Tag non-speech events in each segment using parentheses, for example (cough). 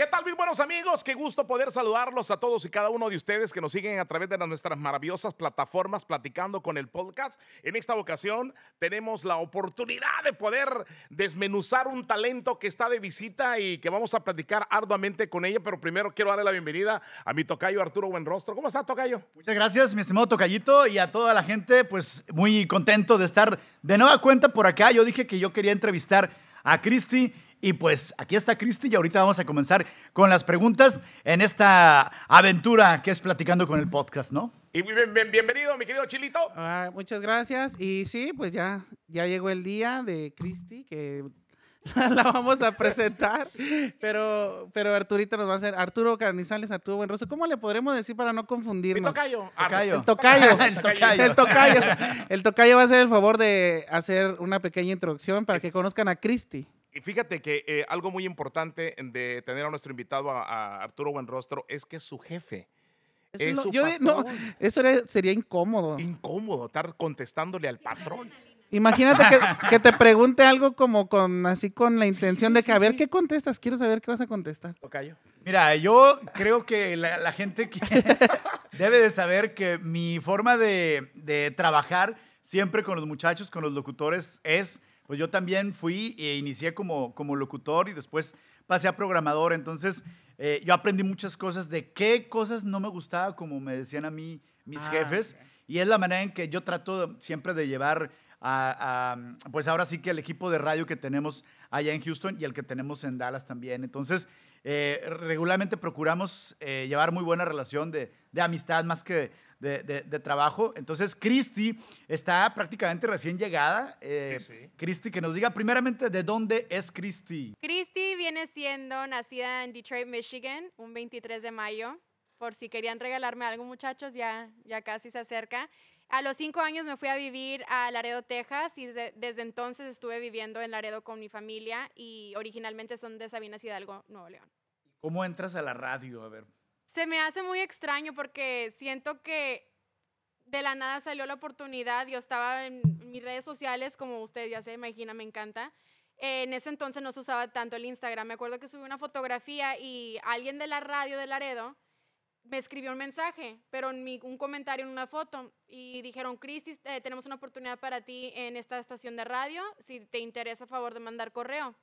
¿Qué tal, mis buenos amigos? Qué gusto poder saludarlos a todos y cada uno de ustedes que nos siguen a través de nuestras maravillosas plataformas platicando con el podcast. En esta ocasión tenemos la oportunidad de poder desmenuzar un talento que está de visita y que vamos a platicar arduamente con ella, pero primero quiero darle la bienvenida a mi tocayo Arturo Buenrostro. ¿Cómo está, tocayo? Muchas gracias, mi estimado tocayito, y a toda la gente, pues muy contento de estar de nueva cuenta por acá. Yo dije que yo quería entrevistar a Cristi y pues aquí está Cristi y ahorita vamos a comenzar con las preguntas en esta aventura que es platicando con el podcast, ¿no? Y bien- bien- bienvenido, mi querido Chilito. Ah, muchas gracias. Y sí, pues ya, ya llegó el día de Cristi, que (laughs) la vamos a presentar. Pero, pero Arturito nos va a hacer. Arturo Carnizales, Arturo Buenroso. ¿Cómo le podremos decir para no Mi confundirnos? tocayo. Tocayo. El tocayo. (laughs) El tocayo. El tocayo. El tocayo va a hacer el favor de hacer una pequeña introducción para que conozcan a Cristi. Y fíjate que eh, algo muy importante de tener a nuestro invitado, a, a Arturo Buenrostro, es que es su jefe. Eso Es no- su yo no, eso era- sería incómodo. Incómodo estar contestándole al patrón. Imagínate que, (laughs) que te pregunte algo como con así con la intención sí, de que sí, a ver sí. qué contestas. Quiero saber qué vas a contestar. Tocayo. Mira, yo creo que la, la gente que (laughs) debe de saber que mi forma de, de trabajar siempre con los muchachos, con los locutores, es, pues yo también fui e inicié como, como locutor y después pasé a programador. Entonces, eh, yo aprendí muchas cosas de qué cosas no me gustaba, como me decían a mí mis Ah, jefes. Y es la manera en que yo trato siempre de llevar a, a, pues ahora sí que el equipo de radio que tenemos allá en Houston y el que tenemos en Dallas también. Entonces, eh, regularmente procuramos eh, llevar muy buena relación de, de amistad más que de, de- de trabajo. Entonces, Cristi está prácticamente recién llegada. Eh, Sí, sí. Cristi, que nos diga primeramente de dónde es Cristi. Christy viene siendo nacida en Detroit, Michigan, un 23 de mayo. Por si querían regalarme algo, muchachos, ya, ya casi se acerca. A los cinco años me fui a vivir a Laredo, Texas, y desde, desde entonces estuve viviendo en Laredo con mi familia y originalmente son de Sabinas Hidalgo, Nuevo León. ¿Cómo entras a la radio? A ver. Se me hace muy extraño porque siento que de la nada salió la oportunidad. Yo estaba en mis redes sociales, como ustedes ya se imagina, me encanta. Eh, en ese entonces no se usaba tanto el Instagram. Me acuerdo que subí una fotografía y alguien de la radio de Laredo me escribió un mensaje, pero en mi- un comentario en una foto. Y dijeron, Cristi, eh, tenemos una oportunidad para ti en esta estación de radio. Si te interesa, a favor de mandar correo.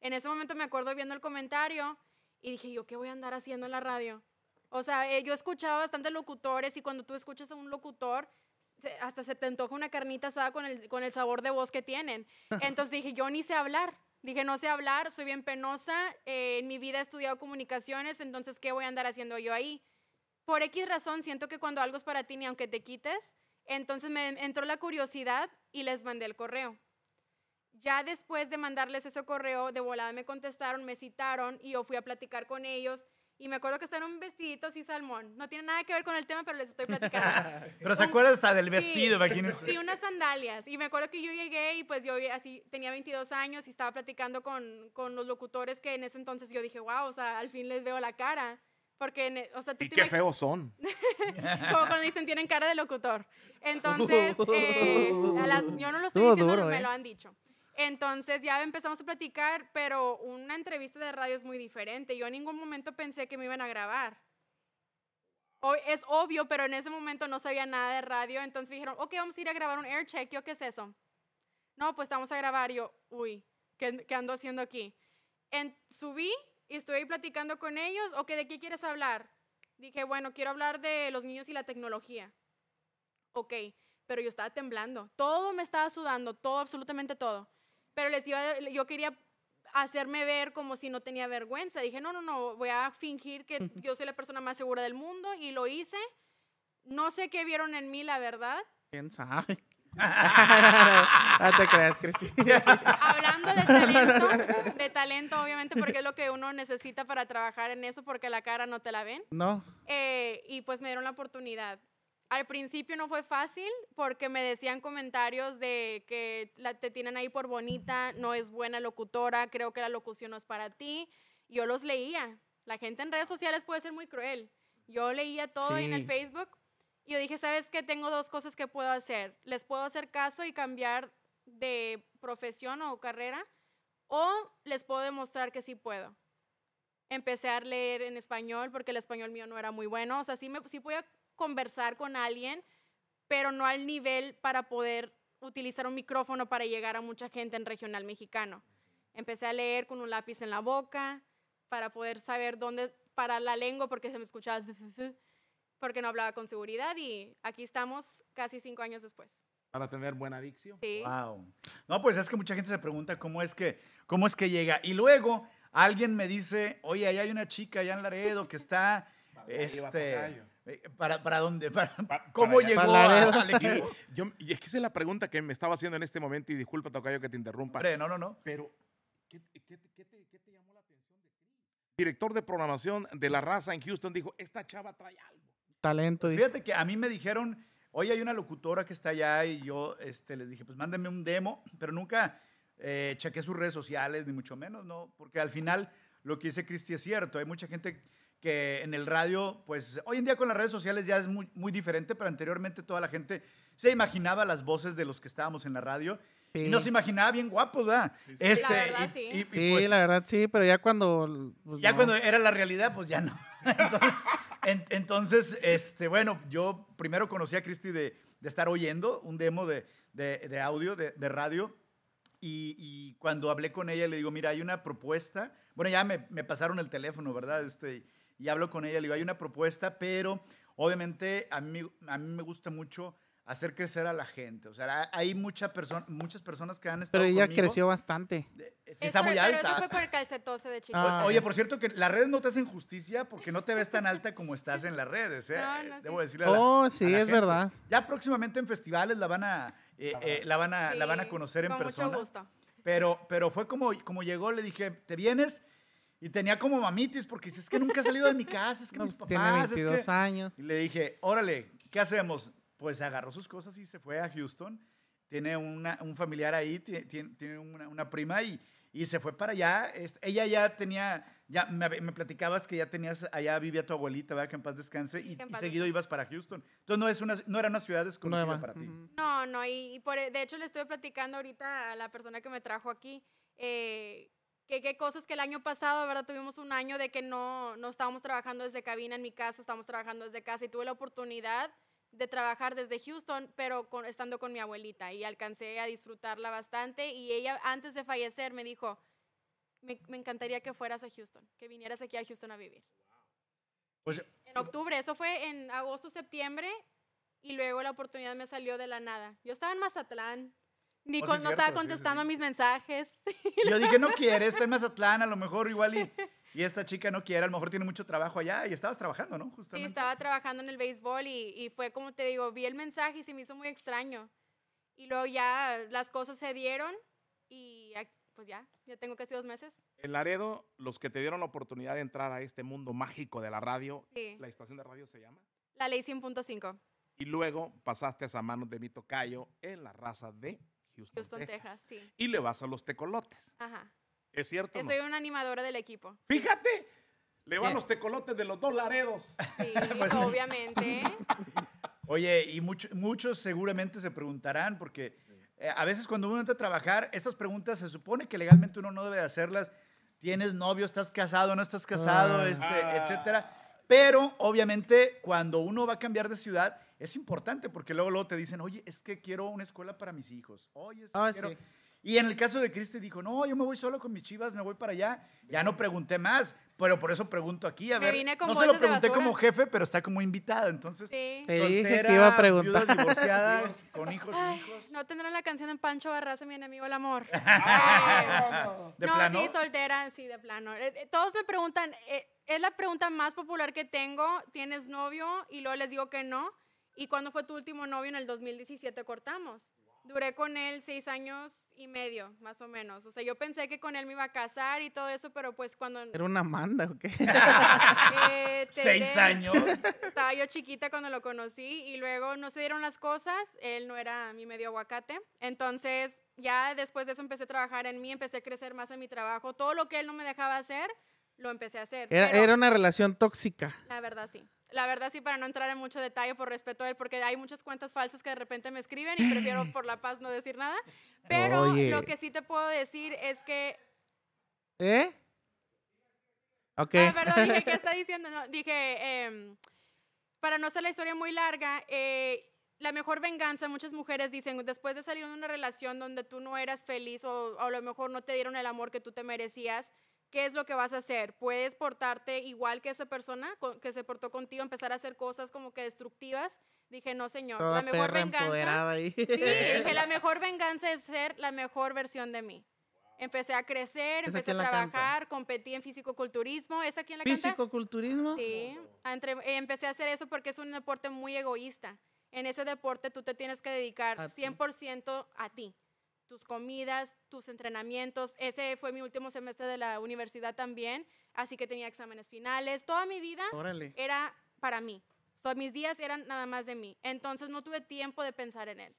En ese momento me acuerdo viendo el comentario y dije, ¿yo qué voy a andar haciendo en la radio? O sea, eh, yo escuchaba bastantes locutores y cuando tú escuchas a un locutor, se- hasta se te antoja una carnita asada con el, con el sabor de voz que tienen. (laughs) Entonces dije, yo ni sé hablar. Dije, no sé hablar, soy bien penosa, eh, en mi vida he estudiado comunicaciones, entonces, ¿qué voy a andar haciendo yo ahí? Por X razón, siento que cuando algo es para ti, ni aunque te quites, entonces me entró la curiosidad y les mandé el correo. Ya después de mandarles ese correo, de volada me contestaron, me citaron y yo fui a platicar con ellos. Y me acuerdo que están en un vestidito así salmón. No tiene nada que ver con el tema, pero les estoy platicando. (laughs) Pero se acuerda hasta del Sí. vestido, imagínense. Y unas sandalias. Y me acuerdo que yo llegué y pues yo así tenía 22 años y estaba platicando con, con los locutores que en ese entonces yo dije, wow, o sea, al fin les veo la cara. Porque, e- o sea, tú Y qué feos son. (laughs) como cuando dicen tienen cara de locutor. Entonces, (laughs) eh, a las- yo no lo estoy Estuvo diciendo, duro, me ¿eh? lo han dicho. Entonces ya empezamos a platicar, pero una entrevista de radio es muy diferente. Yo en ningún momento pensé que me iban a grabar. O- es obvio, pero en ese momento no sabía nada de radio. Entonces dijeron, ok, vamos a ir a grabar un air check. Yo, ¿qué es eso? No, pues vamos a grabar. Yo, uy, ¿qué, ando haciendo aquí? En, subí y estuve platicando con ellos. Ok, ¿de qué quieres hablar? Dije, bueno, quiero hablar de los niños y la tecnología. Ok, pero yo estaba temblando. Todo me estaba sudando, todo, absolutamente todo. Pero les iba, yo quería hacerme ver como si no tenía vergüenza. Dije, no, no, no, voy a fingir que yo soy la persona más segura del mundo y lo hice. No sé qué vieron en mí, la verdad. ¿Quién sabe? (laughs) no te creas, Cristi. Hablando de talento, (laughs) de talento obviamente porque es lo que uno necesita para trabajar en eso porque la cara no te la ven. No. Eh, y pues me dieron la oportunidad. Al principio no fue fácil porque me decían comentarios de que la, te tienen ahí por bonita, no es buena locutora, creo que la locución no es para ti. Yo los leía. La gente en redes sociales puede ser muy cruel. Yo leía todo en el. Facebook y yo dije, ¿sabes qué? Tengo dos cosas que puedo hacer. Les puedo hacer caso y cambiar de profesión o carrera o les puedo demostrar que sí puedo. empecé a leer en español porque el español mío no era muy bueno. O sea, sí, me, sí podía conversar con alguien, pero no al nivel para poder utilizar un micrófono para llegar a mucha gente en regional mexicano. Empecé a leer con un lápiz en la boca para poder saber dónde para la lengua porque se me escuchaba porque no hablaba con seguridad y aquí estamos casi cinco años después. Para tener buena dicción. Sí. Wow. No, pues es que mucha gente se pregunta cómo es que, cómo es que llega. Y luego alguien me dice, oye, ahí hay una chica allá en Laredo que está, este, ¿para, para dónde? (laughs) Para- Pa- ¿Cómo para allá. llegó Para al equipo? Yo, y es que esa es la pregunta que me estaba haciendo en este momento y disculpa, Tocayo, que te interrumpa. Hombre, no, no, no. Pero, ¿qué, qué te- qué te- qué te llamó la atención de Chris? Director de programación de La Raza en Houston dijo, esta chava trae algo. Talento. Fíjate que a mí me dijeron, oye, hay una locutora que está allá y yo este, les dije, pues mándenme un demo, pero nunca eh, chequé sus redes sociales, ni mucho menos, ¿no? Porque al final lo que dice Cristi es cierto, hay mucha gente que en el radio, pues hoy en día con las redes sociales ya es muy, muy diferente, pero anteriormente toda la gente se imaginaba las voces de los que estábamos en la radio y Sí. nos imaginaba bien guapos, ¿verdad? Este, La verdad, y- sí. y- y, Sí, pues, la verdad sí, pero ya cuando. pues, ya no. cuando era la realidad, pues ya no. (laughs) Entonces, en- entonces, este, bueno, yo primero conocí a Cristi de, de estar oyendo un demo de, de- de audio, de, de radio, y, y cuando hablé con ella le digo, mira, hay una propuesta, bueno, ya me, me pasaron el teléfono, ¿verdad? Este, y hablo con ella, le digo, hay una propuesta, pero obviamente a mí, a mí me gusta mucho hacer crecer a la gente. O sea, hay mucha perso- muchas personas que han estado Pero ella conmigo. creció bastante. Eh, Sí, Es está muy Pero alta. eso fue por el calcetose de chico. Ah. Oye, por cierto, que las redes no te hacen justicia porque no te ves tan alta como estás en las redes, ¿eh? (laughs) No, no, Debo sí. decirle a la- Oh, a sí, la es gente. verdad. Ya próximamente en festivales la van a, eh, eh, la van a, la van a Sí, conocer en con persona. Mucho gusto. Pero, pero fue como, como llegó, le dije, ¿te vienes? Y tenía como mamitis porque dice, es que nunca he salido de mi casa, es que No, mis pues, tiene papás, es 22 que... años. Y le dije, órale, ¿qué hacemos? Pues agarró sus cosas y se fue a Houston. Tiene una- un familiar ahí, ti- tiene, tiene una, una prima y, y se fue para allá. Es- ella ya tenía, ya me, me platicabas que ya tenías, allá vivía tu abuelita, ¿verdad? Que en paz descanse. Y, en y paz seguido ibas para Houston. Entonces no, es una, no era una ciudad desconocida Nueva. para ti. Ujú. No, no, y, y por, e, de hecho le estoy platicando ahorita a la persona que me trajo aquí, eh, que qué cosas que el año pasado, ¿verdad? Tuvimos un año de que no, no estábamos trabajando desde cabina, en mi caso, estábamos trabajando desde casa y tuve la oportunidad de trabajar desde Houston, pero con, estando con mi abuelita y alcancé a disfrutarla bastante y ella antes de fallecer me dijo, me, me encantaría que fueras a Houston, que vinieras aquí a Houston a vivir. Pues, En octubre, eso fue en agosto, septiembre, y luego la oportunidad me salió de la nada. Yo estaba en Mazatlán, ni Oh, sí, no cierto, estaba sí, sí, contestando sí. mis mensajes. (laughs) yo dije, no quiere, está en Mazatlán, a lo mejor igual y, (laughs) y esta chica no quiere, a lo mejor tiene mucho trabajo allá y estabas trabajando, ¿no? Sí, Justamente. estaba trabajando en el béisbol y, y fue como te digo, vi el mensaje y se me hizo muy extraño. Y luego ya las cosas se dieron y pues ya, ya tengo casi dos meses. En Laredo, los que te dieron la oportunidad de entrar a este mundo mágico de la radio, Sí. la estación de radio se llama, La ley 100.5, y luego pasaste a manos de mi tocayo en la raza de Houston, Houston, Texas. Texas, sí. Y le vas a los tecolotes. Ajá. ¿Es cierto? o no? Soy una animadora del equipo. Fíjate, le van los tecolotes de los dos Laredos. Sí, (laughs) Pues obviamente. (laughs) Oye, y mucho- muchos seguramente se preguntarán, porque eh, a veces cuando uno entra a trabajar, estas preguntas se supone que legalmente uno no debe de hacerlas. ¿Tienes novio? ¿Estás casado? ¿No estás casado? Ah. Este, Ah. etcétera. Pero obviamente cuando uno va a cambiar de ciudad es importante porque luego, luego te dicen, oye, es que quiero una escuela para mis hijos. Oye, es que Ah, quiero... sí. Y en el caso de Cristi dijo, no, yo me voy solo con mis chivas, me voy para allá. Ya no pregunté más, pero por eso pregunto aquí. A Me ver, vine con no se lo pregunté como jefe, pero está como invitada, entonces... Sí. Te dije que iba a preguntar. viuda, divorciada, (laughs) con hijos y hijos. No tendrán la canción de Pancho Barraza, mi enemigo el amor. (laughs) (laughs) Eh, ¿De no, plano? sí, soltera, sí, de plano. Eh, eh, Todos me preguntan, eh, es la pregunta más popular que tengo, ¿tienes novio? Y luego les digo que no. ¿Y cuándo fue tu último novio? En el 2017 cortamos. Duré con él seis años y medio, más o menos. O sea, yo pensé que con él me iba a casar y todo eso, pero pues cuando... Era una manda, ¿o qué? (laughs) eh, Seis años. Estaba yo chiquita cuando lo conocí y luego no se dieron las cosas, él no era mi medio aguacate. Entonces, ya después de eso empecé a trabajar en mí, empecé a crecer más en mi trabajo. Todo lo que él no me dejaba hacer, lo empecé a hacer. Era, Pero era una relación tóxica. La verdad sí. La verdad sí, para no entrar en mucho detalle por respeto a él, porque hay muchas cuentas falsas que de repente me escriben y prefiero por la paz no decir nada. Pero Oye. lo que sí te puedo decir es que ¿Eh? Ok. Ah, perdón, dije, ¿qué está diciendo? No, dije, em, para no hacer la historia muy larga, eh, la mejor venganza, muchas mujeres dicen, después de salir de una relación donde tú no eras feliz o, o a lo mejor no te dieron el amor que tú te merecías, ¿qué es lo que vas a hacer? ¿Puedes portarte igual que esa persona que se portó contigo, empezar a hacer cosas como que destructivas? Dije, no, señor, Toda la mejor venganza... ahí. Sí, (laughs) dije, la mejor venganza es ser la mejor versión de mí. Empecé a crecer, ¿Esa empecé a la trabajar, competí en fisicoculturismo. ¿Esa quién la canta? Físico-culturismo. Sí, entre- empecé a hacer eso porque es un deporte muy egoísta. En ese deporte tú te tienes que dedicar A ti. 100% a ti. Tus comidas, tus entrenamientos. Ese fue mi último semestre de la universidad también, así que tenía exámenes finales. Toda mi vida Órale. era para mí. So, mis días eran nada más de mí. Entonces no tuve tiempo de pensar en él.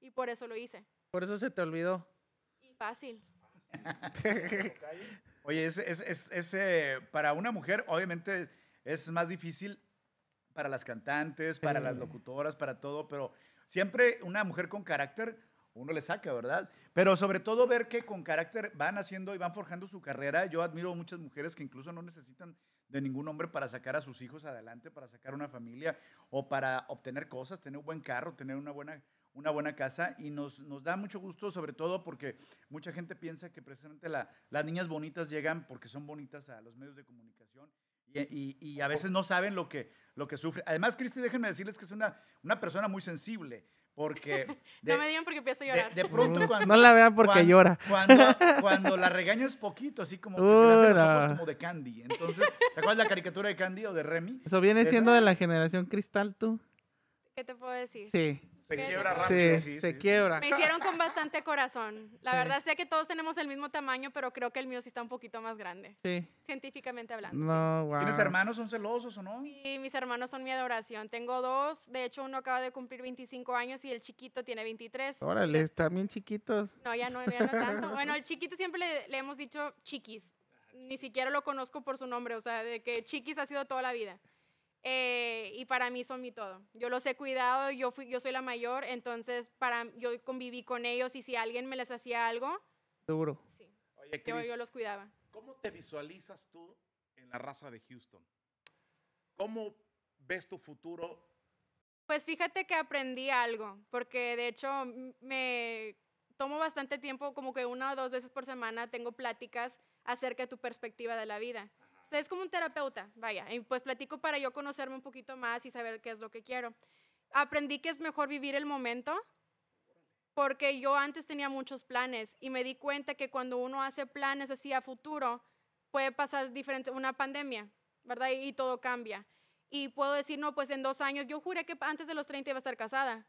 Y por eso lo hice. Por eso se te olvidó. Y fácil. (laughs) Oye, es, es- es- es, eh, para una mujer, obviamente, es más difícil para las cantantes, para las Sí. locutoras, para todo, pero siempre una mujer con carácter, uno le saca, ¿verdad? Pero sobre todo ver que con carácter van haciendo y van forjando su carrera. Yo admiro muchas mujeres que incluso no necesitan de ningún hombre para sacar a sus hijos adelante, para sacar una familia o para obtener cosas, tener un buen carro, tener una buena, una buena casa. Y nos, nos da mucho gusto, sobre todo porque mucha gente piensa que precisamente la- las niñas bonitas llegan porque son bonitas a los medios de comunicación. Y, y- y a veces no saben lo que, lo que sufre. Además, Cristi, déjenme decirles que es una, una persona muy sensible, porque (laughs) de, no me digan porque empiezo a llorar. de pronto cuando, no la vean porque llora. Cuando, (laughs) cuando la regañas poquito, así como que se le hacen los ojos Ura. como de Candy. Entonces, ¿te acuerdas la caricatura de Candy o de Remy? Eso viene ¿Esa? siendo de la generación cristal, tú. ¿Qué te puedo decir? Sí. Se quiebra Sí, rápido. Sí, sí, se sí. quiebra. Me hicieron con bastante corazón. La Sí. verdad sé que todos tenemos el mismo tamaño, pero creo que el mío sí está un poquito más grande, Sí. científicamente hablando. No, wow. ¿Tienes hermanos? ¿Son celosos o no? Sí, mis hermanos son mi adoración. Tengo dos, de hecho uno acaba de cumplir 25 años y el chiquito tiene 23. Órale, están bien chiquitos. No, ya no, ya no (laughs) tanto. Bueno, el chiquito siempre le, le hemos dicho chiquis. Ni siquiera lo conozco por su nombre, o sea, de que chiquis ha sido toda la vida. Eh, y para mí son mi todo. Yo los he cuidado, yo, fui, yo soy la mayor, entonces para, yo conviví con ellos y si alguien me les hacía algo, Duro. sí, Oye, yo, Cris, yo los cuidaba. ¿cómo te visualizas tú en la raza de Houston? ¿Cómo ves tu futuro? Pues fíjate que aprendí algo, porque de hecho me tomo bastante tiempo, como que una o dos veces por semana tengo pláticas acerca de tu perspectiva de la vida. Sea, es como un terapeuta, vaya, y pues platico para yo conocerme un poquito más y saber qué es lo que quiero. Aprendí que es mejor vivir el momento, porque yo antes tenía muchos planes y me di cuenta que cuando uno hace planes así a futuro, puede pasar diferente, una pandemia, ¿verdad? Y, y todo cambia. Y puedo decir, no, pues en dos años, yo juré que antes de los 30 iba a estar casada.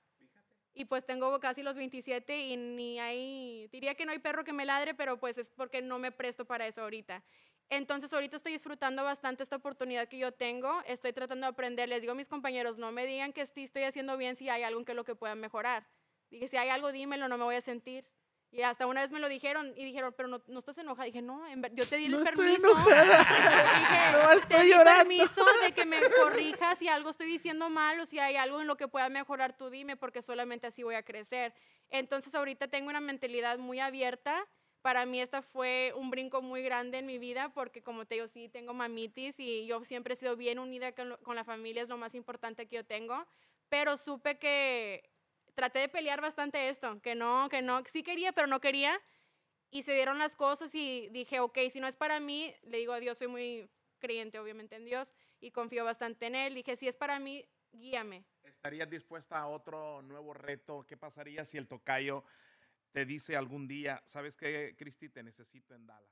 Y pues tengo casi los 27 y ni hay, diría que no hay perro que me ladre, pero pues es porque no me presto para eso ahorita. Entonces ahorita estoy disfrutando bastante esta oportunidad que yo tengo, estoy tratando de aprender, les digo a mis compañeros, no me digan que sí estoy haciendo bien si hay algo en que lo que puedan mejorar. Dije, si hay algo, dímelo, no me voy a sentir. Y hasta una vez me lo dijeron y dijeron, pero no, no estás enojada. Dije, no, en yo te di el No estoy permiso. enojada. (laughs) Dije, No te estoy di llorando. permiso de que me corrijas si algo estoy diciendo mal o si hay algo en lo que pueda mejorar, tú dime, porque solamente así voy a crecer. Entonces ahorita tengo una mentalidad muy abierta. Para mí esta fue un brinco muy grande en mi vida porque como te digo, sí, tengo mamitis y yo siempre he sido bien unida con, la familia, es lo más importante que yo tengo, pero supe que traté de pelear bastante esto, que no, que no, sí quería, pero no quería. Y se dieron las cosas y dije, ok, si no es para mí, le digo a Dios, soy muy creyente obviamente en Dios y confío bastante en Él. Dije, si es para mí, guíame. ¿Estarías dispuesta a otro nuevo reto? ¿Qué pasaría si el tocayo te dice algún día, sabes qué, Cristi, te necesito en Dallas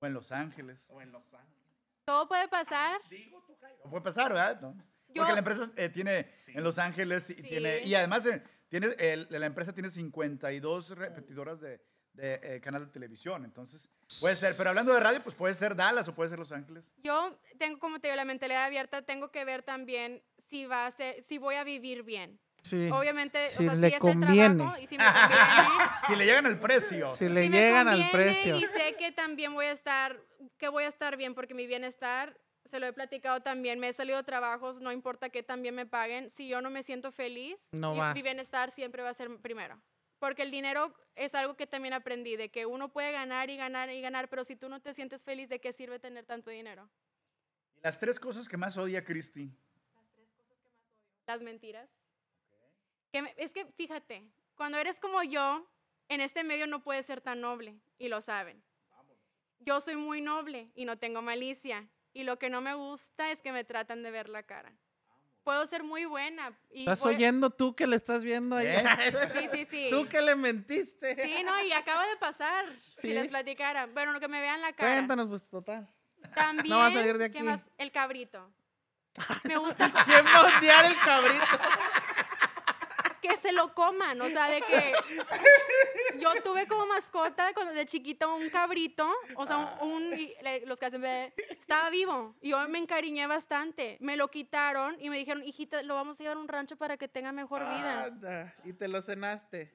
O en Los Ángeles. o en Los Ángeles? Todo puede pasar. Digo, tocayo. No puede pasar, ¿verdad? No. Yo- Porque la empresa eh, tiene Sí. en Los Ángeles y, Sí. tiene, y además eh, tiene, el- la empresa tiene 52 repetidoras de, de, eh, canal de televisión. Entonces, puede ser. Pero hablando de radio, pues puede ser Dallas o puede ser Los Ángeles. Yo tengo, como te digo, la mentalidad abierta, tengo que ver también si, va a ser, si voy a vivir bien. Sí. Obviamente, Si o sea, le es conviene. el trabajo y si me conviene. (laughs) Si le llegan el precio. Si le si llegan al precio. Y sé que también voy a estar, que voy a estar bien porque mi bienestar, se lo he platicado también, me he salido de trabajos, no importa que también me paguen, si yo no me siento feliz, No mi, bienestar siempre va a ser primero. porque el dinero es algo que también aprendí, de que uno puede ganar y ganar y ganar, pero si tú no te sientes feliz, ¿de qué sirve tener tanto dinero? Las tres cosas que más odia Cristi. Las mentiras. Que me- es que fíjate, cuando eres como yo, en este medio no puedes ser tan noble y lo saben. Yo soy muy noble y no tengo malicia y lo que no me gusta es que me tratan de ver la cara. Puedo ser muy buena y ¿Estás voy- oyendo tú que le estás viendo ahí? (laughs) ¿Eh? (laughs) Sí, sí, sí. Tú que le mentiste. Sí, no, y acaba de pasar. Si Sí. les platicara. Bueno, que me vean la cara. Cuéntanos, pues, total. También, va a salir de ¿qué aquí. más? El cabrito. (laughs) Me gusta ¿Quién va a odiar el cabrito? Que se lo coman, o sea, de que yo tuve como mascota cuando de chiquito un cabrito, o sea, un, un- y los que hacen bebé, estaba vivo y yo me encariñé bastante. Me lo quitaron y me dijeron, hijita, lo vamos a llevar a un rancho para que tenga mejor vida. Anda, y te lo cenaste.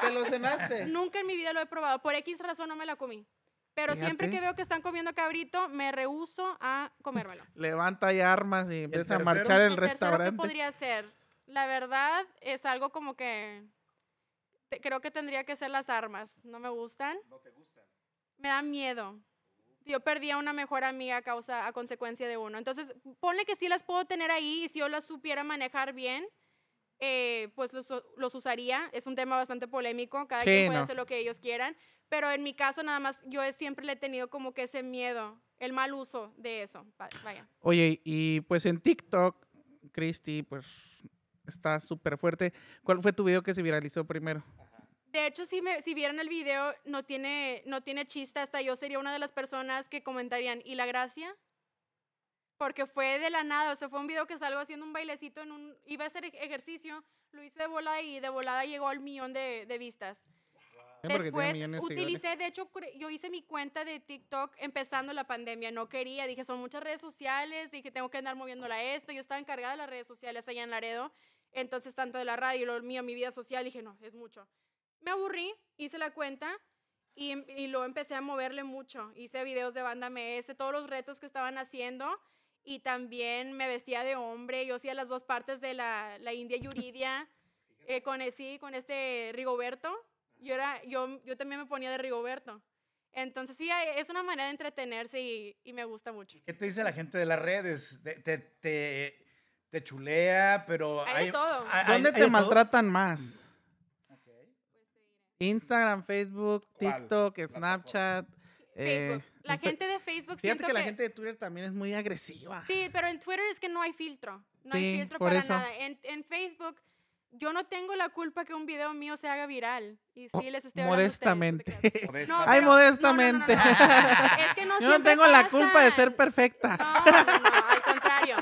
te lo cenaste. Nunca en mi vida lo he probado, por X razón no me la comí. Pero siempre que veo que están comiendo cabrito, me rehuso a comérmelo. Levanta ya armas y empieza a marchar el El tercero, ¿qué restaurante. podría ser? La verdad es algo como que te- creo que tendría que ser las armas. No me gustan. No te gustan. Me da miedo. Yo perdí a una mejor amiga a causa, a consecuencia de uno. Entonces, ponle que sí las puedo tener ahí y si yo las supiera manejar bien, eh, pues los, los usaría. Es un tema bastante polémico. Cada Sí, quien puede no. hacer lo que ellos quieran. Pero en mi caso, nada más, yo he- siempre le he tenido como que ese miedo, el mal uso de eso. Va- Vaya. Oye, y pues en TikTok, Christy, pues está súper fuerte. ¿Cuál fue tu video que se viralizó primero? De hecho, si, me, si vieran el video, no tiene, no tiene chiste. Hasta yo sería una de las personas que comentarían, ¿y la gracia? Porque fue de la nada. O sea, fue un video que salgo haciendo un bailecito en un... Iba a hacer ej- ejercicio, lo hice de volada y de volada llegó al millón de, de vistas. Después utilicé, de hecho, yo hice mi cuenta de TikTok empezando la pandemia. No quería, dije, son muchas redes sociales, dije, tengo que andar moviéndola a esto. Yo estaba encargada de las redes sociales allá en Laredo. Entonces, tanto de la radio y lo mío, mi vida social, dije, no, es mucho. Me aburrí, hice la cuenta y, y luego empecé a moverle mucho. Hice videos de banda MS, todos los retos que estaban haciendo. Y también me vestía de hombre. Yo hacía las dos partes de la, la India Yuridia. (laughs) Eh, con, sí, con este Rigoberto. Yo, era, yo, yo también me ponía de Rigoberto. Entonces, sí, es una manera de entretenerse y, y me gusta mucho. ¿Qué te dice la gente de las redes? Te, te, te- te chulea, pero Hay de todo. hay- ¿Dónde hay te de todo. maltratan más? Ok. Instagram, Facebook, ¿Cuál TikTok? Snapchat. eh, Facebook. la gente de Facebook Fíjate siento que la gente de Twitter también es muy agresiva. Sí, pero en Twitter es que no hay filtro. No Sí, hay filtro por para eso. nada. En, en Facebook, yo no tengo la culpa que un video mío se haga viral. Y sí, les estoy hablando a ustedes, Modestamente. (laughs) No, Ay, pero- modestamente. no, no, no, no. Es que no Yo no tengo la culpa de ser perfecta. No, no, no, al contrario.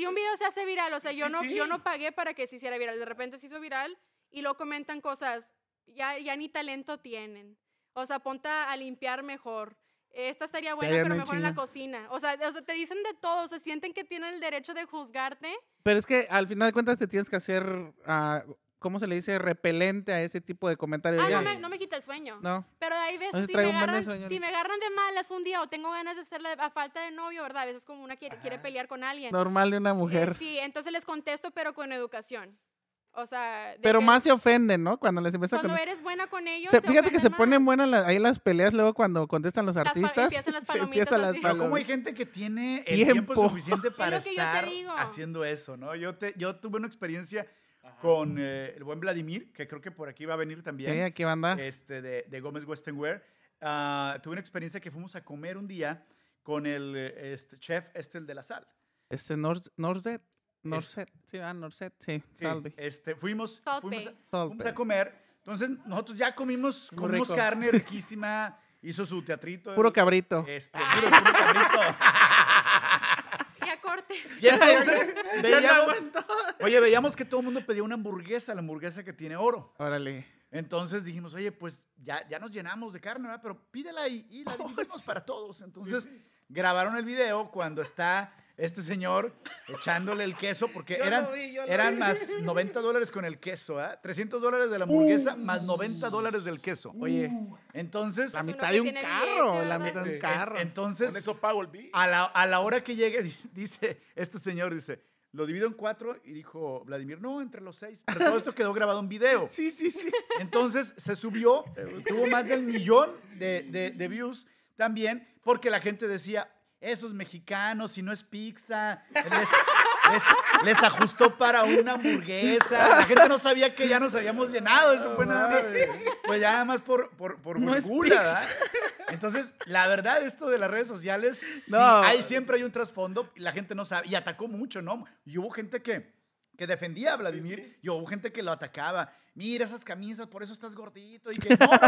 Si un video se hace viral, o sea, yo Sí, no, sí. yo no pagué para que se hiciera viral. De repente se hizo viral y luego comentan cosas, ya, ya ni talento tienen. O sea, ponte a limpiar mejor. Esta estaría buena, pero mejor en la cocina. O sea, o sea, te dicen de todo, o sea, sienten que tienen el derecho de juzgarte. Pero es que al final de cuentas te tienes que hacer, ah, ¿cómo se le dice? Repelente a ese tipo de comentarios. Ah, ya. no me, no me quita el sueño. No. Pero hay veces si me, agarran, sueño si me agarran de malas un día o tengo ganas de hacerle a falta de novio, ¿verdad? A veces como una quiere, quiere pelear con alguien. Normal de una Eh, mujer. sí, entonces les contesto, pero con educación. O sea, de Pero que más se ofenden, ¿no? Cuando les empieza a cuando con- eres buena con ellos. Se- se fíjate que se ofenden ponen más. buenas la- ahí las peleas luego cuando contestan los Las artistas. empiezan las (laughs) se palomitas empiezan las. Pero como hay palomitas. gente que tiene el tiempo, Tiempo. suficiente (laughs) para estar haciendo eso, ¿no? Yo, te, yo tuve una experiencia con eh, el buen Vladimir, que creo que por aquí va a venir también. Sí, aquí va a andar. este, de, de Gómez Western Wear. Ah, tuve una experiencia que fuimos a comer un día con el eh, este, chef este, el de la sal. Este Nors- Norset. Norset. Sí, ah, Norset. Sí, Sí, salve. Este, fuimos, fuimos, a, fuimos a comer. Entonces, nosotros ya comimos, Muy comimos rico. carne riquísima. Hizo su teatrito. Puro cabrito. Este, puro, puro cabrito. (laughs) Y entonces veíamos, oye, veíamos que todo el mundo pedía una hamburguesa, la hamburguesa que tiene oro. Órale. Entonces dijimos, oye, pues ya, ya nos llenamos de carne, ¿verdad? Pero pídela y, y la (laughs) dividimos para todos. Entonces grabaron el video cuando está este señor echándole el queso, porque Yo eran, vi, eran más 90 dólares con el queso, ¿ah? 300 dólares de la hamburguesa más 90 dólares del queso. Oye, Entonces, la mitad de un carro. billete, la mitad de un eh, carro. entonces Con eso pago el bill. a la, a la hora que llegue, dice este señor, dice, lo divido en cuatro y dijo Vladimir, no, entre los seis. Pero todo esto quedó grabado en video. (laughs) Sí, sí, sí. Entonces se subió, tuvo más del millón de, de- de views también, porque la gente decía, esos mexicanos, si no es pizza, les, les- les ajustó para una hamburguesa. La gente no sabía que ya nos habíamos llenado, eso fue nada más, pues ya nada más por, por, por. Entonces, la verdad, esto de las redes sociales, sí, No. hay, siempre hay un trasfondo y la gente no sabe. Y atacó mucho, ¿no? Y hubo gente que, que defendía a Vladimir y hubo gente que lo atacaba. Mira esas camisas, por eso estás gordito. Y que no, no,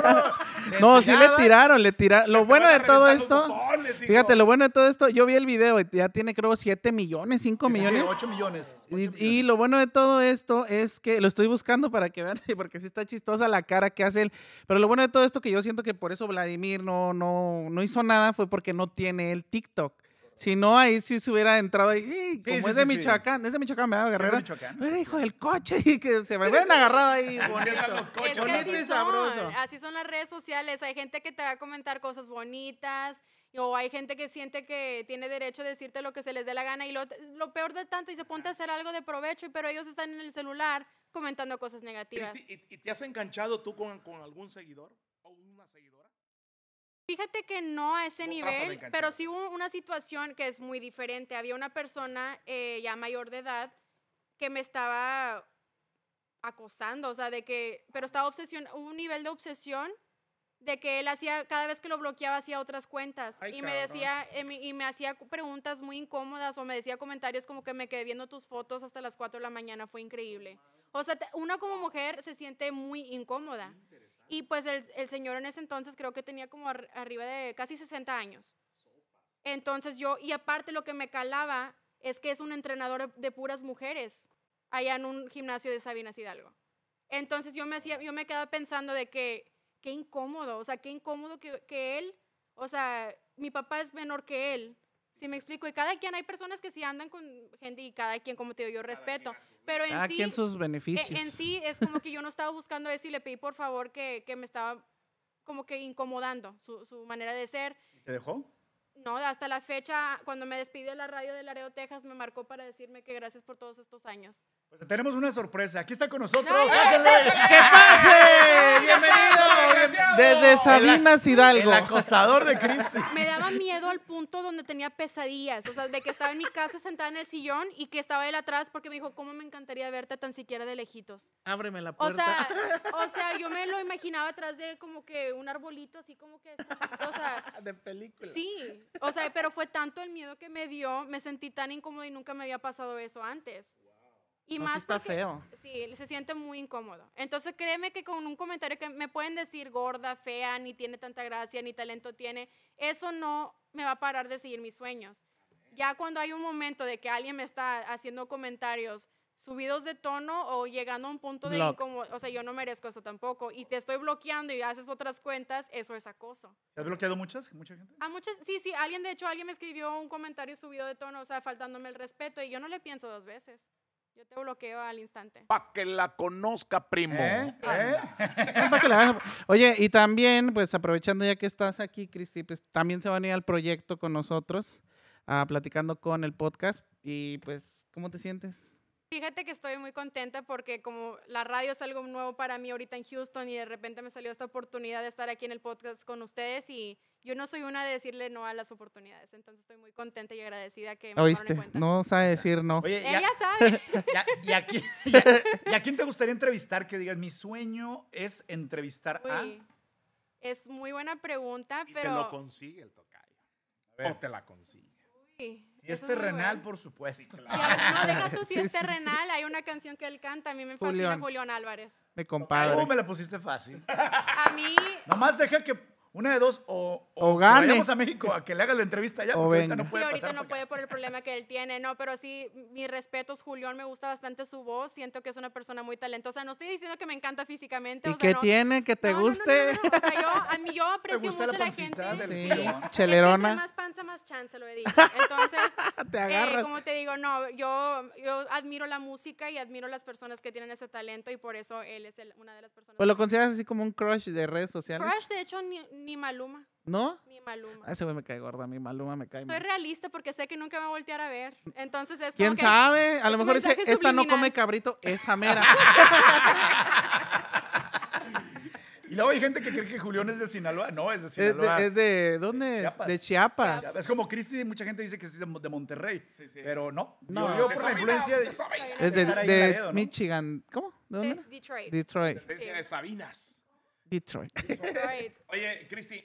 no. (laughs) No, sí le tiraron, le tiraron. Lo bueno de todo esto, botones, fíjate, lo bueno de todo esto, yo vi el video y ya tiene creo 7 millones, 5 Sí, sí, sí, millones. 8 millones. ocho Y, millones. y lo bueno de todo esto es que lo estoy buscando para que vean, (laughs) porque sí está chistosa la cara que hace él. Pero lo bueno de todo esto que yo siento que por eso Vladimir no, no, no hizo nada fue porque no tiene el TikTok. Si no, ahí sí se hubiera entrado ahí. "Ey, Como sí, es de sí, sí. Michoacán, es de Michoacán, me va a agarrar. Michoacán. Hijo del coche (laughs) y que se me ven agarrado ahí. (laughs) Los coches. Es que Bonito así y son, sabroso. así son las redes sociales. Hay gente que te va a comentar cosas bonitas o hay gente que siente que tiene derecho a decirte lo que se les dé la gana y lo, lo peor de tanto, y se ponte a hacer algo de provecho, pero ellos están en el celular comentando cosas negativas. ¿y, y te has enganchado tú con, con algún seguidor o una seguidora? Fíjate que no a ese nivel, pero sí hubo una situación que es muy diferente. Había una persona eh, ya mayor de edad que me estaba acosando, o sea, de que, pero estaba obsesión, hubo un nivel de obsesión de que él hacía, cada vez que lo bloqueaba, hacía otras cuentas Ay, y me decía, eh, y me hacía preguntas muy incómodas o me decía comentarios como que me quedé viendo tus fotos hasta las 4 de la mañana, fue increíble. O sea, una como mujer se siente muy incómoda. Y pues el, señor en ese entonces creo que tenía como ar- arriba de casi 60 años. Entonces yo, y aparte lo que me calaba es que es un entrenador de, de puras mujeres allá en un gimnasio de Sabinas Hidalgo. Entonces yo me, hacía, yo me quedaba pensando de que qué incómodo, o sea, qué incómodo que, que él, o sea, mi papá es menor que él, si me explico, y cada quien, hay personas que sí andan con gente y cada quien, como te digo, yo respeto, pero en Cada sí... quien sus E- beneficios. En sí es como que yo no estaba buscando eso y le pedí por favor que, que me estaba como que incomodando su, su manera de ser. ¿Te dejó? No, hasta la fecha, cuando me despidí de la radio de Laredo, Texas, me marcó para decirme que gracias por todos estos años. Pues tenemos una sorpresa. Aquí está con nosotros. Pásenle. ¡Que pase! ¡Bienvenido! Desde Sabinas Hidalgo. El acosador de Cristi. (laughs) Me daba miedo al punto donde tenía pesadillas, o sea, de que estaba en mi casa sentada en el sillón y que estaba él atrás porque me dijo, ¿cómo me encantaría verte tan siquiera de lejitos? Ábreme la O puerta. sea, o sea, yo me lo imaginaba atrás de como que un arbolito así como que, (laughs) o sea, de película. Sí, o sea, pero fue tanto el miedo que me dio, me sentí tan incómodo y nunca me había pasado eso antes. Y No, más está porque- feo. Sí, se siente muy incómodo. Entonces créeme que con un comentario que me pueden decir gorda, fea, ni tiene tanta gracia, ni talento tiene, eso no me va a parar de seguir mis sueños. Ya cuando hay un momento de que alguien me está haciendo comentarios subidos de tono o llegando a un punto de incómodo, o sea, yo no merezco eso tampoco. Y te estoy bloqueando y haces otras cuentas, eso es acoso. ¿Has bloqueado muchas? ¿Mucha gente? A muchas, sí, sí, alguien, de hecho, alguien me escribió un comentario subido de tono, o sea, faltándome el respeto, y yo no le pienso dos veces. Yo te bloqueo al instante. Para que la conozca, primo. ¿Eh? ¿Eh? No, (laughs) para que la hagas. Oye, y también, pues aprovechando ya que estás aquí, Cristi, pues también se van a ir al proyecto con nosotros, ah, platicando con el podcast. Y pues, ¿cómo te sientes? Fíjate que estoy muy contenta porque como la radio es algo nuevo para mí ahorita en Houston y de repente me salió esta oportunidad de estar aquí en el podcast con ustedes y yo no soy una de decirle no a las oportunidades, entonces estoy muy contenta y agradecida que me tomaron en ¿Oíste? cuenta. No sabe decir no. Oye, Ella ya- sabe. (laughs) ya- y, a, quién- y a- y a quién te gustaría entrevistar que digas, mi sueño es entrevistar a... Es muy buena pregunta, Y te lo pero... consigue el tocayo. O te la consigue. uy, Si es terrenal, bueno. por supuesto. Y no, deja tú (laughs) si Sí, es terrenal, hay una canción que él canta, a mí me fascina Julián. Julián Álvarez. Me Oh, compadre. me la pusiste fácil. A mí, Nomás deja que una de dos o, O que gane. vayamos a México a que le hagas la entrevista allá, O porque ahorita no sí, puede ahorita pasar no puede por el problema que él tiene, no, pero sí, mis respetos, Julián, me gusta bastante su voz, siento que es una persona muy talentosa, no estoy diciendo que me encanta físicamente, ¿Y o sea, qué no- tiene que te no, no, no, guste? no, no, O sea, yo, a mí yo (laughs) aprecio mucho la la gente. Sí, Julián? Es que chelerona. entre más panza, más chance, lo he dicho. Entonces, (laughs) Te eh, agarras. como te digo, no, yo, yo admiro la música y admiro las personas que tienen ese talento y por eso él es el- una de las personas. Pues lo consideras así como un crush de redes sociales. Crush, de hecho, ni, ni Maluma, ¿No? ni Maluma. A ese güey me cae gorda, mi Maluma me cae Soy mal. realista porque sé que nunca me va a voltear a ver. Entonces es ¿Quién como que- sabe? A lo es mejor dice, mensaje esta no come cabrito, esa mera. (laughs) Y luego hay gente que cree que Julián es de Sinaloa. No, es de es, Sinaloa. de, es de- ¿dónde? es? Chiapas. De Chiapas. Es como Cristi, mucha gente dice que es de de Monterrey. Sí, sí. Pero no. No. Yo, por la influencia de. Es de, estar ahí en de Laredo, ¿no? Michigan. ¿Cómo? ¿De dónde? Es? Detroit. Detroit. Descendencia de Sabinas. Detroit. (laughs) Detroit. Oye, Cristi,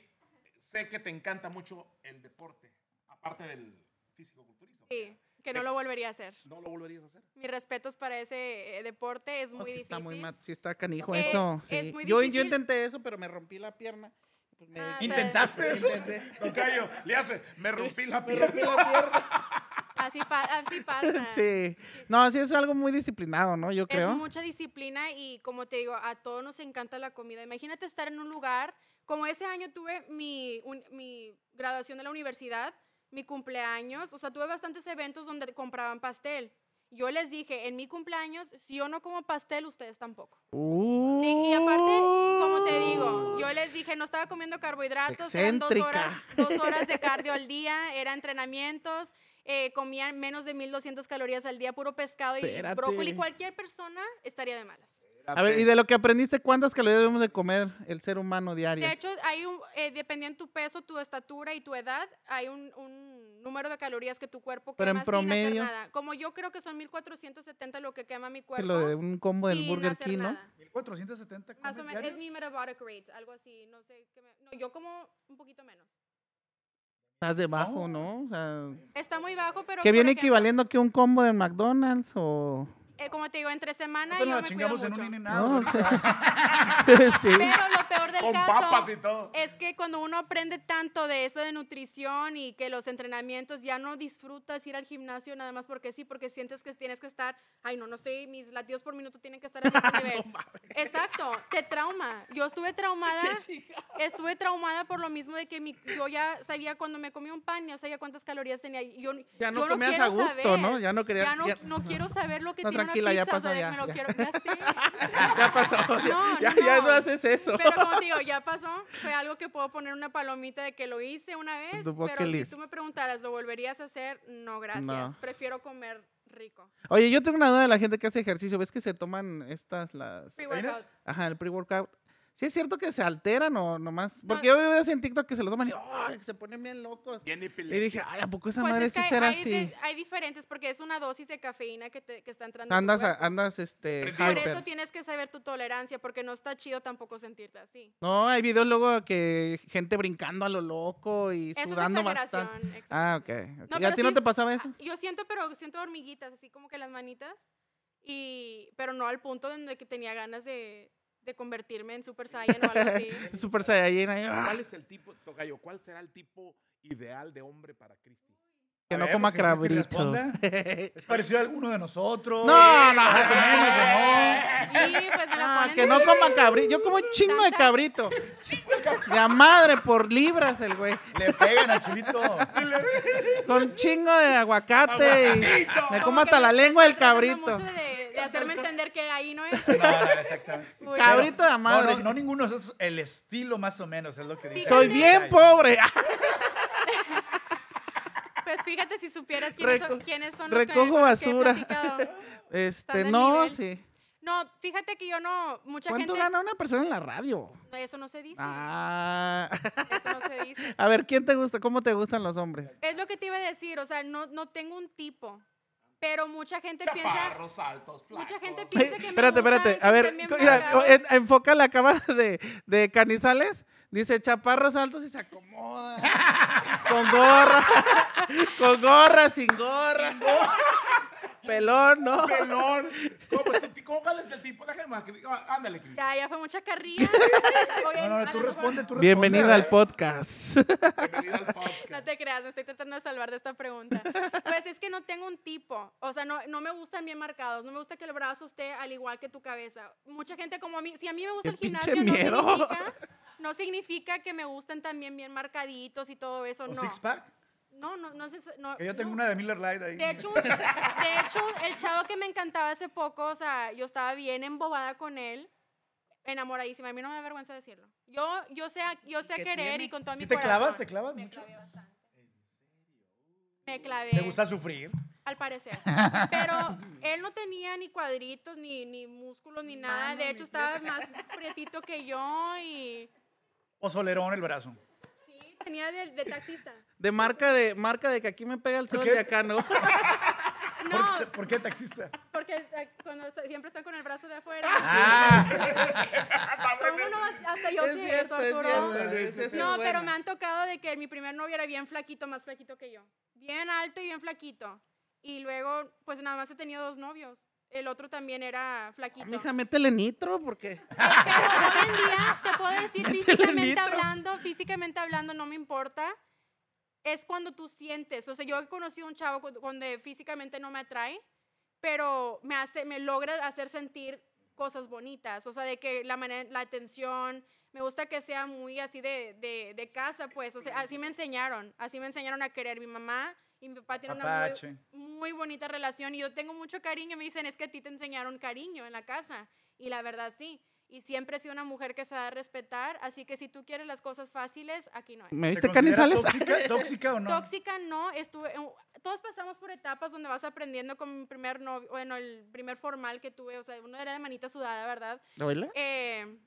sé que te encanta mucho el deporte, aparte del físico-culturismo. Sí, que no lo volvería a hacer. ¿No lo volverías a hacer? Mis respetos para ese eh, deporte, es No, muy sí difícil. está muy ma- sí está canijo Eh, eso. es sí. muy yo, yo difícil. intenté eso, pero me rompí la pierna. Pues me- Ah, ¿Intentaste eso? Tocayo, le hace, me rompí la (laughs) me rompí la pierna. (laughs) Así, pa- así (laughs) pasa. sí. No, sí es algo muy disciplinado, ¿no? Yo Es creo. mucha disciplina y como te digo, a todos nos encanta la comida. Imagínate estar en un lugar, como ese año tuve mi, un- mi graduación de la universidad, mi cumpleaños, o sea, tuve bastantes eventos donde compraban pastel. Yo les dije, en mi cumpleaños, si yo no como pastel, ustedes tampoco. Uh, Sí, y aparte, como te digo, yo les dije, no estaba comiendo carbohidratos, eran dos horas, dos horas de (laughs) cardio al día, eran entrenamientos, eh, comían menos de 1200 calorías al día, puro pescado y Espérate. brócoli. Cualquier persona estaría de malas. A ver, y de lo que aprendiste, ¿cuántas calorías debemos de comer el ser humano diario? De hecho, hay un, eh, dependiendo tu peso, tu estatura y tu edad, hay un, un número de calorías que tu cuerpo Pero en sin hacer nada. Como yo creo que son 1470 lo que quema mi Que cuerpo. lo de un combo del Burger King, ¿no? nada. 1470 Más o menos, es mi metabolic rate, algo así, no sé. qué me- no, yo como un poquito menos. Estás debajo, No. ¿no? O sea, Está muy bajo, pero. que viene ejemplo, equivaliendo que un combo de McDonald's o... eh, como te digo, entre semana Nosotros yo nos me la cuido chingamos en mucho. un in No, (laughs) (laughs) sí. Pero lo peor del Con caso papas y todo. es que cuando uno aprende tanto de eso de nutrición y que los entrenamientos ya no disfrutas ir al gimnasio nada más porque sí, porque sientes que tienes que estar, ay no, no estoy, mis latidos por minuto tienen que estar a cierto (laughs) nivel. Exacto, te trauma. Yo estuve traumada, (laughs) estuve traumada por lo mismo de que mi- yo ya sabía cuando me comí un pan, ya sabía cuántas calorías tenía. Yo, Ya no yo comías a gusto, saber. ¿no? Ya no querías- Ya no, ya- no quiero (laughs) saber lo que No, tiene tranquila, una ya pizza, o sea, pasó, ya, me lo ya. quiero, ya sé. ya pasó. No, ya, no, ya no no. haces eso. Pero como te digo, ya pasó. Fue algo que puedo poner una palomita de que lo hice una vez. Pero si list. tú me preguntaras, ¿lo volverías a hacer? No, gracias. No. Prefiero comer rico. Oye, yo tengo una duda de la gente que hace ejercicio. ¿Ves que se toman estas, las... Pre-workout. Ajá, el pre-workout. ¿Sí es cierto que se alteran o nomás? No. Porque yo veo en TikTok que se lo toman y se ponen bien locos. Bien Y dije, ay, ¿a poco esa Pues madre es sí que será hay, así? de- hay diferentes porque es una dosis de cafeína que, te, que está entrando. a tu Andas, a- cuerpo. andas, este, Por hyper. eso tienes que saber tu tolerancia porque no está chido tampoco sentirte así. No, hay videos luego que gente brincando a lo loco y Eso es sudando exageración. bastante. Ah, ok. ok. No, ¿Y a pero ti no sí- te pasaba eso? Yo siento, pero siento hormiguitas, así como que las manitas. Y, pero no al punto donde que tenía ganas de, de convertirme en Super Saiyan o algo así. (laughs) Super Saiyajin ahí, ¡ah! ¿Cuál es el tipo, Tocayo, cuál será el tipo ideal de hombre para Cristi? que A no ver, coma pues, responda. (laughs) ¿Es parecido a alguno de nosotros? No, no, Más o no. menos, ¿o no? Y pues me la Ah, que no coma cabrito. Yo como un chingo de cabrito. (laughs) La madre por libras el güey. Le pegan al chilito. Con chingo de aguacate y me Como hasta la lengua del cabrito. mucho De, de hacerme entender que ahí no es. (laughs) No, no, exactamente. Cabrito de No, madre. no, no ninguno de nosotros, el estilo más o menos es lo que dice. Soy bien pobre. (laughs) Pues fíjate si supieras quiénes son, quiénes son los recojo que basura. (laughs) Este, no, nivel. sí. No, fíjate que yo no, mucha ¿Cuánto gente, gana una persona en la radio? no, eso no se dice, Ah. eso no se dice. A ver, ¿quién te gusta? ¿Cómo te gustan los hombres? Es lo que te iba a decir, o sea, no, no tengo un tipo, pero mucha gente piensa, Chaparros, altos, flacos. mucha gente Ay, piensa que me espérate, gustan, espérate. A ver, mira, enfoca la cámara de, de Canizales. Dice chaparros altos y se acomoda. (laughs) con gorra. (laughs) con gorra, sin gorra. Pelón, ¿no? Pelón. (laughs) ¿Cómo, pues, ¿Cómo cuál es el tipo? Déjame más. ah, Ándale, Cristi. Ya, ya fue mucha carrilla. (laughs) Oye, No, no, tú responde, tú responde. Bienvenida al ver. podcast. Bienvenida al podcast. No te creas, me estoy tratando de salvar de esta pregunta. Pues es que no tengo un tipo. O sea, no, no me gustan bien marcados. No me gusta que el brazo esté al igual que tu cabeza. Mucha gente como a mí, si a mí me gusta ¡Qué el gimnasio, no miedo! significa, no significa que me gusten también bien marcaditos y todo eso. ¿Un No. six pack? No, no, no sé. No, Que yo tengo no. una de Miller Lite ahí. De hecho, de hecho, el chavo que me encantaba hace poco, o sea, yo estaba bien embobada con él, enamoradísima. A mí no me da vergüenza decirlo. Yo, yo sé, a- yo sé a ¿Qué querer tiene? y con todo ¿Sí mi te corazón. clavas? ¿Te clavas Me mucho? clavé bastante. Me clavé. ¿Te gusta sufrir? Al parecer. (laughs) Pero él no tenía ni cuadritos, ni, ni músculos, ni nada. Mano, De hecho, estaba más prietito que yo y O solerón el brazo. Sí, tenía de, de taxista. De marca de marca de que aquí me pega el sol de acá, ¿no? (laughs) ¿Por, No, qué, por qué taxista? porque eh, cuando está- siempre está con el brazo de afuera. Ah, ¿Cómo no? Hasta yo eso, Arturo. es No, pero me han tocado de que mi primer novio era bien flaquito, más flaquito que yo. Bien alto y bien flaquito. Y luego, pues nada más he tenido dos novios. El otro también era flaquito. Mija, métele nitro porque Pero hoy en día te puedo decir (laughs) Métele físicamente nitro. hablando, físicamente hablando no me importa. Es cuando tú sientes, o sea, yo he conocido un chavo cu- donde físicamente no me atrae, pero me hace, me logra hacer sentir cosas bonitas, o sea, de que la manera, la atención, me gusta que sea muy así de, de, de casa, pues, o sea, así me enseñaron, así me enseñaron a querer mi mamá y mi papá tiene una Apache. muy, muy bonita relación y yo tengo mucho cariño, me dicen, es que a ti te enseñaron cariño en la casa, y la verdad sí, y siempre he sido una mujer que se da a respetar, así que si tú quieres las cosas fáciles, aquí no hay. ¿Me ¿te viste canizales? (laughs) Tóxica, tóxica o no? Tóxica no, estuve, en- todos pasamos por etapas donde vas aprendiendo con mi primer novio, bueno, el primer formal que tuve, o sea, uno era de manita sudada, ¿verdad? ¿Oíla? Eh,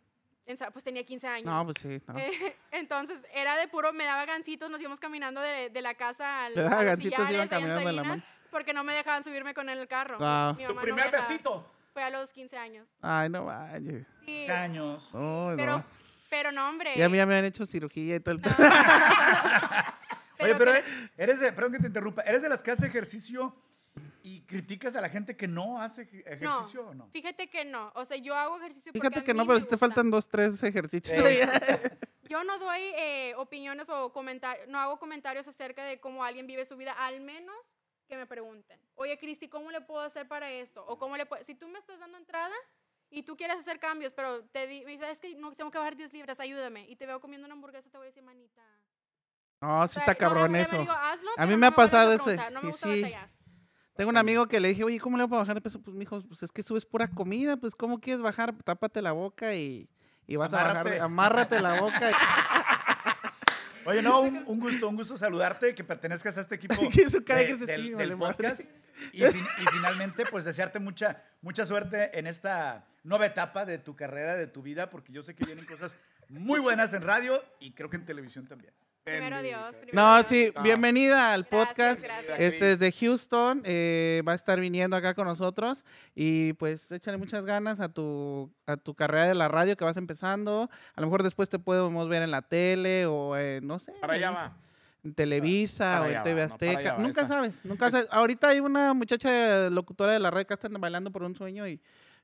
pues tenía 15 años. No, pues sí. no. Eh, (laughs) entonces, era de puro, me daba gancitos, nos íbamos caminando de, de la casa al Le (laughs) daba a los gancitos, iban caminando de la Sabinas, porque no me dejaban subirme con él el carro. Guau. Mi Tu mamá no me primer dejaba. besito. Fue a los 15 años. Ay, no vayas. Sí, años. No, pero, no. pero no, hombre. Ya a mí ya me han hecho cirugía y todo el... (laughs) Oye, Pero eres, eres de, perdón que te interrumpa, ¿eres de las que hace ejercicio y criticas a la gente que no hace ej- ejercicio o no? Fíjate que no. O sea, yo hago ejercicio porque Fíjate a que no, mí pero me si te faltan dos, tres ejercicios. (laughs) Yo no doy eh, opiniones o comentarios, no hago comentarios acerca de cómo alguien vive su vida, al menos que me pregunten. Oye, Cristi, ¿cómo le puedo hacer para esto? O cómo le puedo... Si tú me estás dando entrada y tú quieres hacer cambios, pero te di- me dices, es que no, tengo que bajar 10 libras, ayúdame. Y te veo comiendo una hamburguesa, te voy a decir, manita. No, sí está no cabrón me eso. digo, "Hazlo", A pero mí no me ha pasado eso. No me y gusta sí. batallar. Tengo un amigo que le dije, oye, ¿cómo le voy a bajar de peso? Pues, mijo, pues es que subes pura comida, pues, ¿cómo quieres bajar? Tápate la boca y, y vas a bajar. Amárrate la boca. (laughs) Oye, no, un, un gusto, un gusto saludarte, que pertenezcas a este equipo (laughs) de- del, del madre. podcast. (laughs) Y, fin- y finalmente, pues desearte mucha, mucha suerte en esta nueva etapa de tu carrera, de tu vida, porque yo sé que vienen cosas muy buenas en radio y creo que en televisión también. Primero Dios. primero No, Dios. sí, No. bienvenida al Gracias, podcast. gracias. Este es de Houston, eh, va a estar viniendo acá con nosotros y pues échale muchas ganas a tu, a tu carrera de la radio que vas empezando. A lo mejor después te podemos ver en la tele o en, no sé, Para allá va. en Televisa Para o en TV va, Azteca. Nunca sabes, nunca sabes. Ahorita hay una muchacha locutora de la radio que está bailando por un sueño y,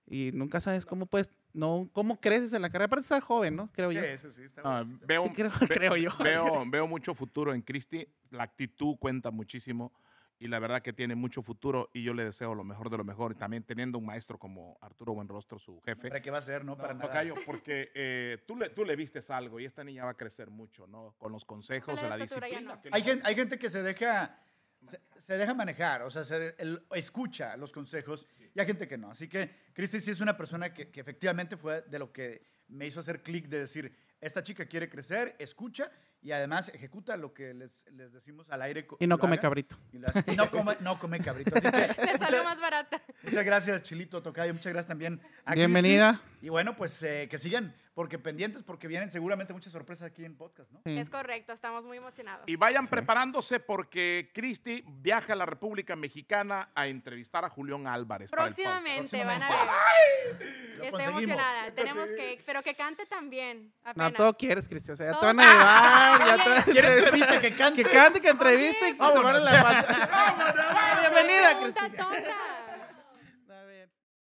y nunca sabes cómo puedes, no, cómo creces en la carrera. Aparte está joven, ¿no? Creo Sí, yo. eso sí, está Ah, veo, Creo- ve- creo yo. (laughs) Veo, veo mucho futuro en Cristi. La actitud cuenta muchísimo y la verdad que tiene mucho futuro y yo le deseo lo mejor de lo mejor. Y también teniendo un maestro como Arturo Buenrostro, su jefe. ¿Para qué va a ser? No, para No, nada. porque eh, tú, le, tú le vistes algo y esta niña va a crecer mucho, ¿no? Con los consejos, la de ya disciplina. no. Hay gente, hay gente que se deja, se, se deja manejar, o sea, se, el- escucha los consejos y hay gente que no. Así que Cristi sí es una persona que, que efectivamente fue de lo que me hizo hacer clic de decir, esta chica quiere crecer, escucha y además ejecuta lo que les, les decimos al aire. Y no come haga. cabrito. Y, lo hace. Y no come, no come cabrito. Así que (laughs) Me salió más barata. muchas gracias, Chilito Tocayo. Muchas gracias también a Cristi. Bienvenida. Y bueno, pues eh, que sigan, porque pendientes, porque vienen seguramente muchas sorpresas aquí en podcast, ¿no? Sí. Es correcto, estamos muy emocionados. Y vayan preparándose porque Cristi viaja a la República Mexicana a entrevistar a Julián Álvarez. para el podcast. Próximamente, van a ver. Lo Estoy emocionada. Tenemos (laughs) que, pero que cante también. No, todo quieres, Cristian. O sea, Todo. van a llevar. (laughs) ya ¿Quiere entrevista que cante? Que cante, que entreviste y que se la pata. Bienvenida, Cristina. tonta.